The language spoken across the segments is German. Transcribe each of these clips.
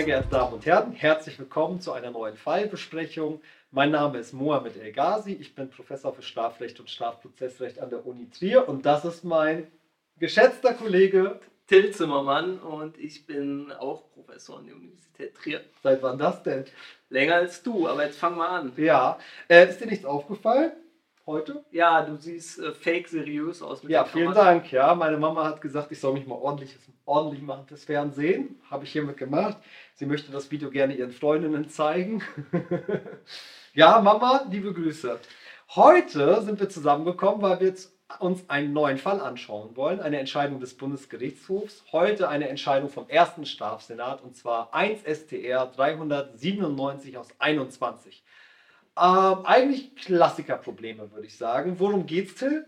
Sehr geehrte Damen und Herren, herzlich willkommen zu einer neuen Fallbesprechung. Mein Name ist Mohamed El Ghazi, ich bin Professor für Strafrecht und Strafprozessrecht an der Uni Trier und das ist mein geschätzter Kollege Till Zimmermann und ich bin auch Professor an der Universität Trier. Seit wann das denn? Länger als du, aber jetzt fang mal an. Ja, äh, ist dir nichts aufgefallen heute? Ja, du siehst äh, fake seriös aus. ja, vielen. Dank. Ja, meine Mama hat gesagt, ich soll mich mal ordentlich, ordentlich machen fürs Fernsehen. Habe ich hiermit gemacht. Sie möchte das Video gerne ihren Freundinnen zeigen. ja, Mama, liebe Grüße. Heute sind wir zusammengekommen, weil wir jetzt uns einen neuen Fall anschauen wollen, eine Entscheidung des Bundesgerichtshofs. Heute eine Entscheidung vom ersten Strafsenat und zwar 1 STR 397 aus 21. Ähm, eigentlich Klassikerprobleme, würde ich sagen. Worum geht's, Till?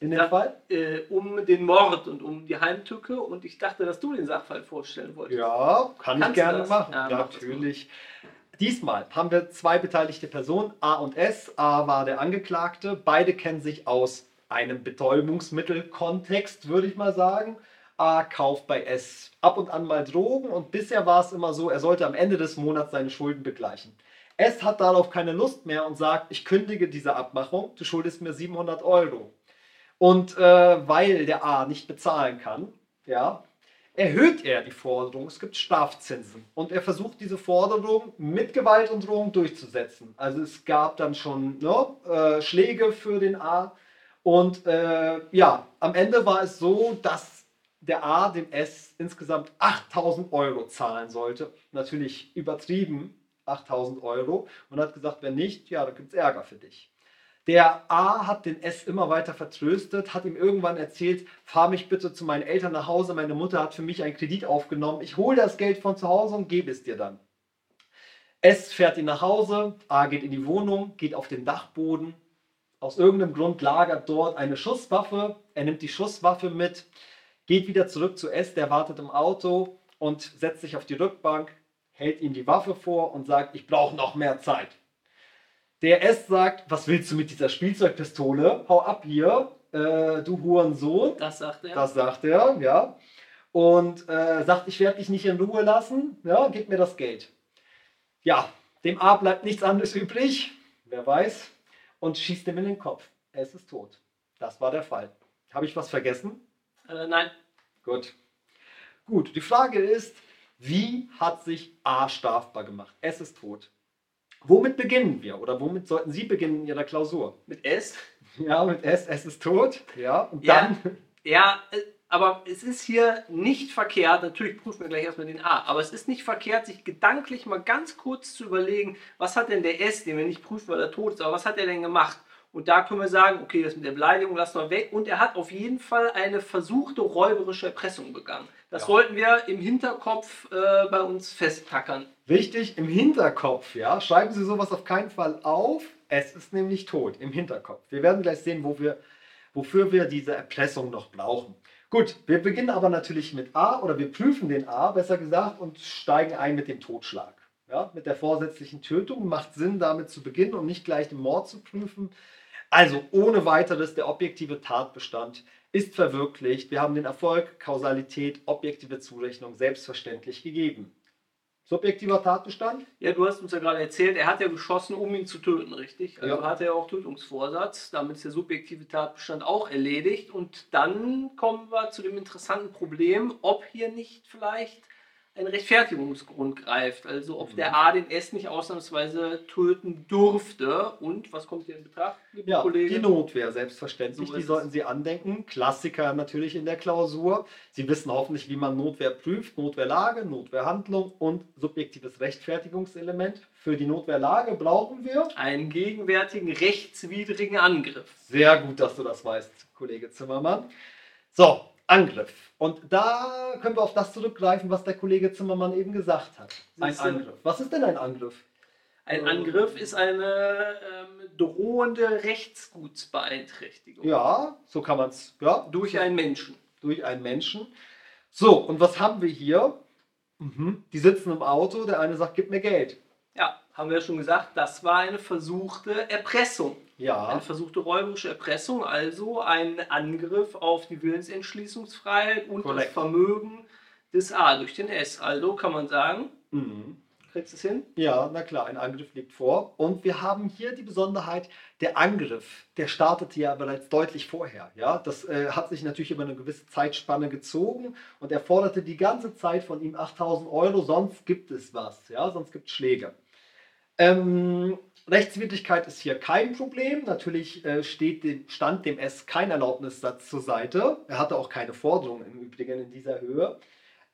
In dem Ja. Fall? Äh, um den Mord und um die Heimtücke und ich dachte, dass du den Sachverhalt vorstellen wolltest. Ja, kann ich Kannst du gerne machen. Ja, Ja, natürlich. Diesmal haben wir zwei beteiligte Personen, A und S. A war der Angeklagte. Beide kennen sich aus einem Betäubungsmittelkontext, würde ich mal sagen. A kauft bei S ab und an mal Drogen und bisher war es immer so, er sollte am Ende des Monats seine Schulden begleichen. S hat darauf keine Lust mehr und sagt, ich kündige diese Abmachung, du schuldest mir 700 Euro. Und äh, weil der A nicht bezahlen kann, ja, erhöht er die Forderung. Es gibt Strafzinsen. Und er versucht diese Forderung mit Gewalt und Drohung durchzusetzen. Also es gab dann schon ne, äh, Schläge für den A. Und äh, ja, am Ende war es so, dass der A dem S insgesamt 8000 Euro zahlen sollte. Natürlich übertrieben 8000 Euro. Und hat gesagt, wenn nicht, ja, dann gibt es Ärger für dich. Der A hat den S immer weiter vertröstet, hat ihm irgendwann erzählt, fahr mich bitte zu meinen Eltern nach Hause, meine Mutter hat für mich einen Kredit aufgenommen, ich hole das Geld von zu Hause und gebe es dir dann. S fährt ihn nach Hause, A geht in die Wohnung, geht auf den Dachboden, aus irgendeinem Grund lagert dort eine Schusswaffe, er nimmt die Schusswaffe mit, geht wieder zurück zu S, der wartet im Auto und setzt sich auf die Rückbank, hält ihm die Waffe vor und sagt, ich brauche noch mehr Zeit. Der S sagt, was willst du mit dieser Spielzeugpistole? Hau ab hier, äh, du Hurensohn. Das sagt er. Das sagt er, ja. Und äh, sagt, ich werde dich nicht in Ruhe lassen, ja, gib mir das Geld. Ja, dem A bleibt nichts anderes übrig, wer weiß, und schießt ihm in den Kopf. Es ist tot. Das war der Fall. Habe ich was vergessen? äh, nein, Gut. Gut, die Frage ist, wie hat sich A strafbar gemacht? Es ist tot. Womit beginnen wir? Oder womit sollten Sie beginnen in Ihrer Klausur? mit S. Ja, mit S, es ist tot. Ja, und Ja. dann. Ja, äh, aber es ist hier nicht verkehrt, natürlich prüfen wir gleich erstmal den A, aber es ist nicht verkehrt, sich gedanklich mal ganz kurz zu überlegen, was hat denn der S, den wir nicht prüfen, weil er tot ist, aber was hat er denn gemacht? Und da können wir sagen, okay, das mit der Beleidigung lassen wir weg. Und er hat auf jeden Fall eine versuchte räuberische Erpressung begangen. Das Ja. sollten wir im Hinterkopf äh, bei uns festtackern. Wichtig im Hinterkopf, ja. Schreiben Sie sowas auf keinen Fall auf. Es ist nämlich tot im Hinterkopf. Wir werden gleich sehen, wo wir, wofür wir diese Erpressung noch brauchen. Gut, wir beginnen aber natürlich mit A oder wir prüfen den A, besser gesagt, und steigen ein mit dem Totschlag. Ja, mit der vorsätzlichen Tötung macht Sinn, damit zu beginnen und nicht gleich den Mord zu prüfen. Also ohne weiteres, der objektive Tatbestand ist verwirklicht. Wir haben den Erfolg, Kausalität, objektive Zurechnung selbstverständlich gegeben. Subjektiver Tatbestand? Ja, du hast uns ja gerade erzählt, er hat ja geschossen, um ihn zu töten, richtig? Also Ja. hat er auch Tötungsvorsatz. Damit ist der subjektive Tatbestand auch erledigt. Und dann kommen wir zu dem interessanten Problem, ob hier nicht vielleicht ein Rechtfertigungsgrund greift. Also ob Mhm. der A den S nicht ausnahmsweise töten durfte. Und was kommt hier in Betracht, liebe Ja, Kollege? die Notwehr, selbstverständlich. So die sollten es. Sie andenken. Klassiker natürlich in der Klausur. Sie wissen hoffentlich, wie man Notwehr prüft. Notwehrlage, Notwehrhandlung und subjektives Rechtfertigungselement. Für die Notwehrlage brauchen wir. Einen gegenwärtigen rechtswidrigen Angriff. Sehr gut, dass du das weißt, Kollege Zimmermann. So, Angriff. Und da können wir auf das zurückgreifen, was der Kollege Zimmermann eben gesagt hat. Ein? Angriff. Was ist denn ein Angriff? Ein Angriff ist eine ähm, drohende Rechtsgutsbeeinträchtigung. Ja, so kann man es. Ja, Durch einen Menschen. durch einen Menschen. So, und was haben wir hier? Mhm. Die sitzen im Auto, der eine sagt, gib mir Geld. Ja, haben wir ja schon gesagt, das war eine versuchte Erpressung. Ja, Eine versuchte räuberische Erpressung, also ein Angriff auf die Willensentschließungsfreiheit und Korrekt. das Vermögen des A durch den S. Also kann man sagen, Mhm. Kriegst du es hin? Ja, na klar, ein Angriff liegt vor. Und wir haben hier die Besonderheit, der Angriff, der startete ja bereits deutlich vorher. Ja? Das äh, hat sich natürlich über eine gewisse Zeitspanne gezogen und er forderte die ganze Zeit von ihm 8000 Euro, sonst gibt es was, ja? sonst gibt es Schläge. Ähm, Rechtswidrigkeit ist hier kein Problem. Natürlich äh, steht dem, stand dem S kein Erlaubnissatz zur Seite. Er hatte auch keine Forderung im Übrigen in dieser Höhe.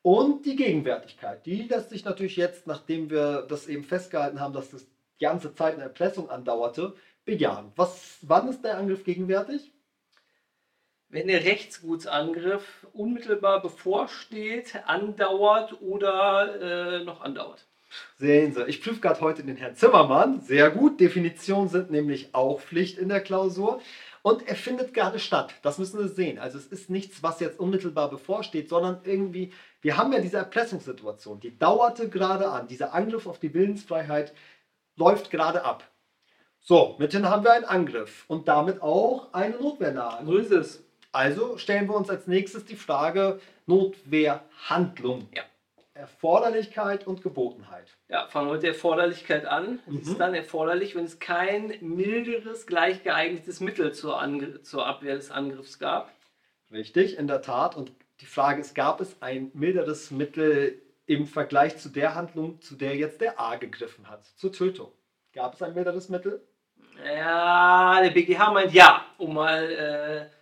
Und die Gegenwärtigkeit, die lässt sich natürlich jetzt, nachdem wir das eben festgehalten haben, dass das die ganze Zeit eine Erpressung andauerte, bejahen. Was, wann ist der Angriff gegenwärtig? Wenn der Rechtsgutsangriff unmittelbar bevorsteht, andauert oder äh, noch andauert. Sehen Sie, ich prüfe gerade heute den Herrn Zimmermann. Sehr gut. Definitionen sind nämlich auch Pflicht in der Klausur. Und er findet gerade statt. Das müssen wir sehen. Also es ist nichts, was jetzt unmittelbar bevorsteht, sondern irgendwie, wir haben ja diese Erpressungssituation, die dauerte gerade an. Dieser Angriff auf die Willensfreiheit läuft gerade ab. So, mithin haben wir einen Angriff und damit auch eine Notwehrlage. So ist es. Also stellen wir uns als nächstes die Frage Notwehrhandlung. Ja. Erforderlichkeit und Gebotenheit. Ja, fangen wir mit der Erforderlichkeit an. Mhm. ist dann erforderlich, wenn es kein milderes, gleich geeignetes Mittel zur, Angr zur Abwehr des Angriffs gab. Richtig, in der Tat. Und die Frage ist, gab es ein milderes Mittel im Vergleich zu der Handlung, zu der jetzt der A gegriffen hat, zur Tötung? Gab es ein milderes Mittel? Ja, der BGH meint ja, um mal äh,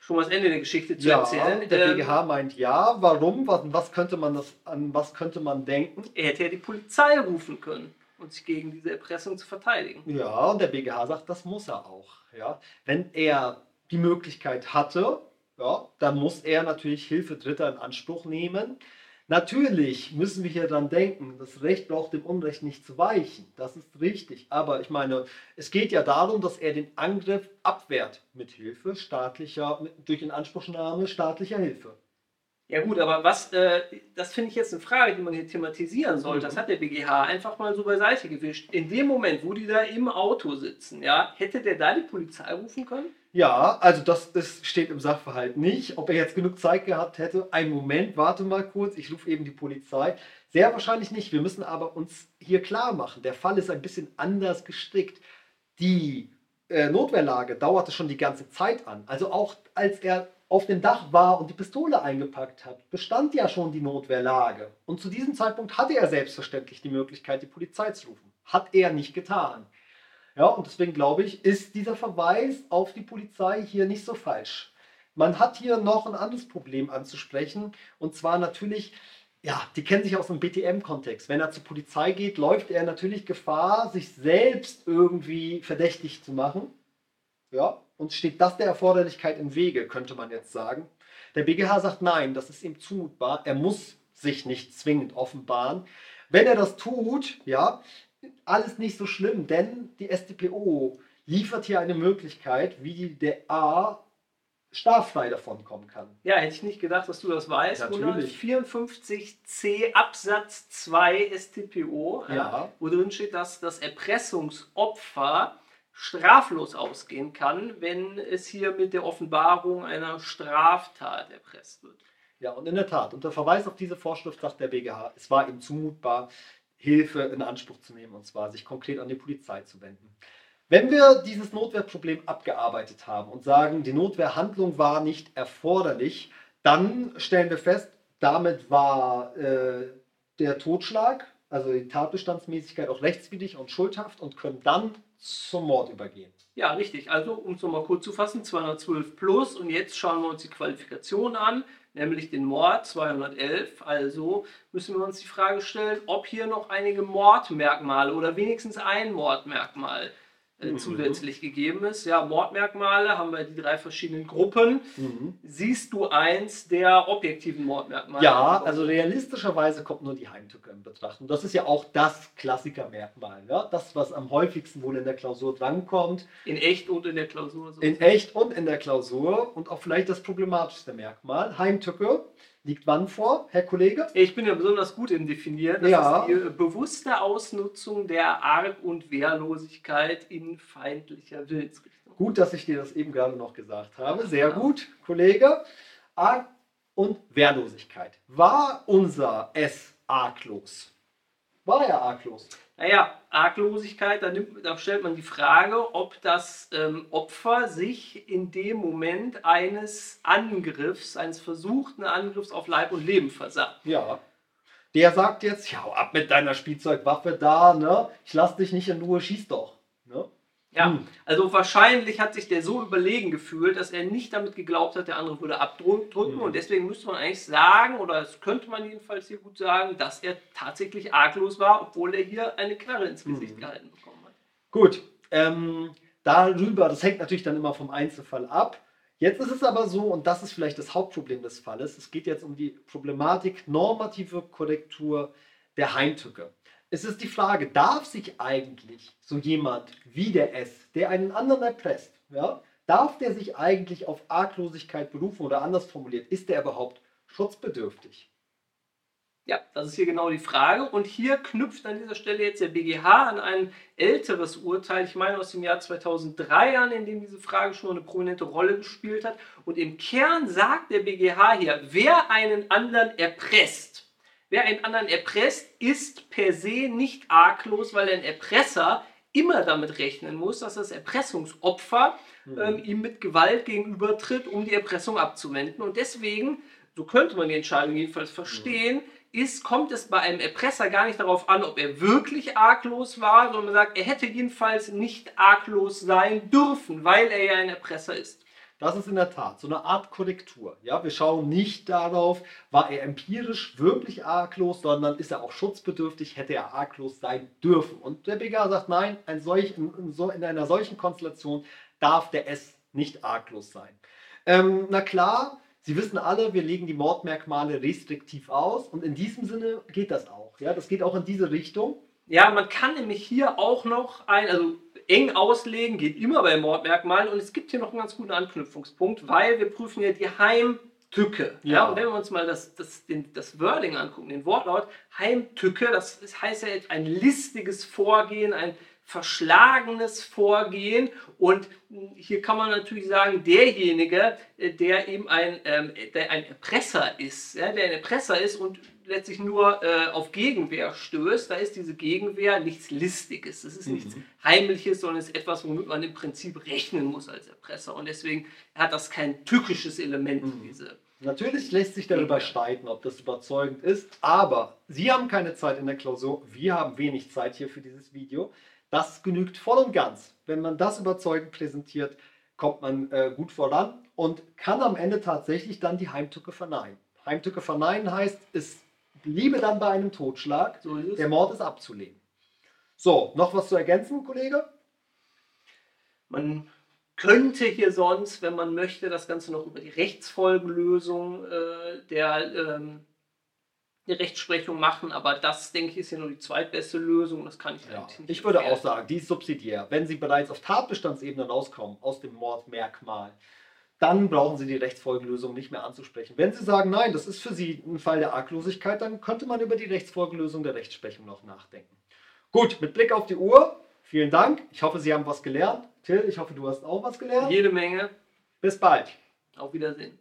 schon mal das Ende der Geschichte zu erzählen. der Ähm, BGH meint ja. Warum? Was, was könnte man das, an was könnte man denken? er hätte ja die Polizei rufen können und sich gegen diese Erpressung zu verteidigen. Ja, und der BGH sagt, das muss er auch. Ja? Wenn er die Möglichkeit hatte, ja, dann muss er natürlich Hilfe Dritter in Anspruch nehmen. Natürlich müssen wir hier dran denken, das Recht braucht dem Unrecht nicht zu weichen. Das ist richtig. Aber ich meine, es geht ja darum, dass er den Angriff abwehrt mit Hilfe staatlicher, durch Inanspruchnahme staatlicher Hilfe. Ja gut, aber was, äh, das finde ich jetzt eine Frage, die man hier thematisieren sollte. Mhm. Das hat der BGH einfach mal so beiseite gewischt. In dem Moment, wo die da im Auto sitzen, ja, hätte der da die Polizei rufen können? Ja, also das ist, steht im Sachverhalt nicht. Ob er jetzt genug Zeit gehabt hätte, einen Moment, warte mal kurz, ich rufe eben die Polizei. Sehr wahrscheinlich nicht. Wir müssen aber uns hier klar machen, der Fall ist ein bisschen anders gestrickt. Die äh, Notwehrlage dauerte schon die ganze Zeit an. Also auch als er auf dem Dach war und die Pistole eingepackt hat, bestand ja schon die Notwehrlage. Und zu diesem Zeitpunkt hatte er selbstverständlich die Möglichkeit, die Polizei zu rufen. Hat er nicht getan. Ja, und deswegen glaube ich, ist dieser Verweis auf die Polizei hier nicht so falsch. Man hat hier noch ein anderes Problem anzusprechen. Und zwar natürlich, ja, die kennen sich aus dem BTM-Kontext. Wenn er zur Polizei geht, läuft er natürlich Gefahr, sich selbst irgendwie verdächtig zu machen. Ja, und steht das der Erforderlichkeit im Wege, könnte man jetzt sagen. Der BGH sagt nein, das ist ihm zumutbar. Er muss sich nicht zwingend offenbaren. Wenn er das tut, ja, alles nicht so schlimm, denn die StPO liefert hier eine Möglichkeit, wie der A straffrei davon kommen kann. Ja, hätte ich nicht gedacht, dass du das weißt. Natürlich. 154c Absatz 2 StPO, Ja. ja, wo drin steht, dass das Erpressungsopfer straflos ausgehen kann, wenn es hier mit der Offenbarung einer Straftat erpresst wird. Ja, und in der Tat, unter Verweis auf diese Vorschrift sagt der BGH, es war ihm zumutbar, Hilfe in Anspruch zu nehmen, und zwar sich konkret an die Polizei zu wenden. Wenn wir dieses Notwehrproblem abgearbeitet haben und sagen, die Notwehrhandlung war nicht erforderlich, dann stellen wir fest, damit war äh, der Totschlag, also die Tatbestandsmäßigkeit auch rechtswidrig und schuldhaft und können dann zum Mord übergehen. Ja, richtig. Also, um es nochmal kurz zu fassen, 212 plus und jetzt schauen wir uns die Qualifikation an, nämlich den Mord 211. Also müssen wir uns die Frage stellen, ob hier noch einige Mordmerkmale oder wenigstens ein Mordmerkmal äh, Mhm. zusätzlich gegeben ist. Ja, Mordmerkmale haben wir die drei verschiedenen Gruppen. Siehst du eins der objektiven Mordmerkmale? Ja, also realistischerweise kommt nur die Heimtücke in Betracht. Und das ist ja auch das Klassikermerkmal. Ja? Das, was am häufigsten wohl in der Klausur drankommt. In echt und in der Klausur. In echt und in der Klausur. Und auch vielleicht das problematischste Merkmal. Heimtücke liegt wann vor, Herr Kollege? Ich bin ja besonders gut im Definieren. Das Ja. ist die äh, bewusste Ausnutzung der Arg- und Wehrlosigkeit in feindlicher Willensrichtung. Gut, dass ich dir das eben gerade noch gesagt habe. Sehr gut, Kollege. Arg und Wehrlosigkeit. War unser S arglos? war er arglos. Naja, Arglosigkeit, da, nimmt, da stellt man die Frage, ob das ähm, Opfer sich in dem Moment eines Angriffs, eines versuchten Angriffs auf Leib und Leben versah. Ja. Der sagt jetzt, ja, ab mit deiner Spielzeugwaffe da, ne? Ich lass dich nicht in Ruhe, schieß doch. Ne? Ja, Hm. also wahrscheinlich hat sich der so überlegen gefühlt, dass er nicht damit geglaubt hat, der andere würde abdrücken. Mhm. Und deswegen müsste man eigentlich sagen, oder das könnte man jedenfalls hier gut sagen, dass er tatsächlich arglos war, obwohl er hier eine Knarre ins Gesicht Mhm. gehalten bekommen hat. Gut, ähm, darüber, das hängt natürlich dann immer vom Einzelfall ab. Jetzt ist es aber so, und das ist vielleicht das Hauptproblem des Falles, es geht jetzt um die Problematik normative Korrektur der Heimtücke. Es ist die Frage, darf sich eigentlich so jemand wie der S, der einen anderen erpresst, ja, darf der sich eigentlich auf Arglosigkeit berufen oder anders formuliert, ist der überhaupt schutzbedürftig? Ja, das ist hier genau die Frage. Und hier knüpft an dieser Stelle jetzt der BGH an ein älteres Urteil, ich meine aus dem Jahr 2003 an, in dem diese Frage schon eine prominente Rolle gespielt hat. Und im Kern sagt der BGH hier, wer einen anderen erpresst, wer einen anderen erpresst, ist per se nicht arglos, weil ein Erpresser immer damit rechnen muss, dass das Erpressungsopfer ähm, ihm mit Gewalt gegenübertritt, um die Erpressung abzuwenden. Und deswegen, so könnte man die Entscheidung jedenfalls verstehen, ist, kommt es bei einem Erpresser gar nicht darauf an, ob er wirklich arglos war, sondern man sagt, er hätte jedenfalls nicht arglos sein dürfen, weil er ja ein Erpresser ist. Das ist in der Tat so eine Art Korrektur. Ja, wir schauen nicht darauf, war er empirisch wirklich arglos, sondern ist er auch schutzbedürftig, hätte er arglos sein dürfen. Und der BGH sagt, nein, ein solch, in, in, einer solchen Konstellation darf der S nicht arglos sein. Ähm, na klar, Sie wissen alle, wir legen die Mordmerkmale restriktiv aus und in diesem Sinne geht das auch. Ja, das geht auch in diese Richtung. Ja, man kann nämlich hier auch noch ein, also eng auslegen, geht immer bei Mordmerkmalen und es gibt hier noch einen ganz guten Anknüpfungspunkt, weil wir prüfen ja die Heimtücke. Ja. Ja. und wenn wir uns mal das, das, den, das Wording angucken, den Wortlaut, Heimtücke, das, das heißt ja jetzt ein listiges Vorgehen, ein verschlagenes Vorgehen. Und hier kann man natürlich sagen, derjenige, äh, der eben ein, ähm, der ein Erpresser ist, ja, der ein Erpresser ist und letztlich nur äh, auf Gegenwehr stößt, da ist diese Gegenwehr nichts Listiges, das ist nichts Heimliches, sondern es ist etwas, womit man im Prinzip rechnen muss als Erpresser. Und deswegen hat das kein tückisches Element, Mhm. diese Natürlich lässt sich darüber streiten, ob das überzeugend ist, aber Sie haben keine Zeit in der Klausur, wir haben wenig Zeit hier für dieses Video. Das genügt voll und ganz. Wenn man das überzeugend präsentiert, kommt man äh, gut voran und kann am Ende tatsächlich dann die Heimtücke verneinen. Heimtücke verneinen heißt, es bliebe dann bei einem Totschlag, So der Mord ist abzulehnen. So, noch was zu ergänzen, Kollege? Man könnte hier sonst, wenn man möchte, das Ganze noch über die Rechtsfolgenlösung äh, der, ähm, der Rechtsprechung machen, aber das, denke ich, ist ja nur die zweitbeste Lösung. Das kann ich Ja, eigentlich nicht ich würde auch sagen, die ist subsidiär. Wenn Sie bereits auf Tatbestandsebene rauskommen aus dem Mordmerkmal, dann brauchen Sie die Rechtsfolgenlösung nicht mehr anzusprechen. Wenn Sie sagen, nein, das ist für Sie ein Fall der Arglosigkeit, dann könnte man über die Rechtsfolgenlösung der Rechtsprechung noch nachdenken. Gut, mit Blick auf die Uhr, vielen Dank. Ich hoffe, Sie haben was gelernt. Till, ich hoffe, du hast auch was gelernt. Jede Menge. Bis bald. Auf Wiedersehen.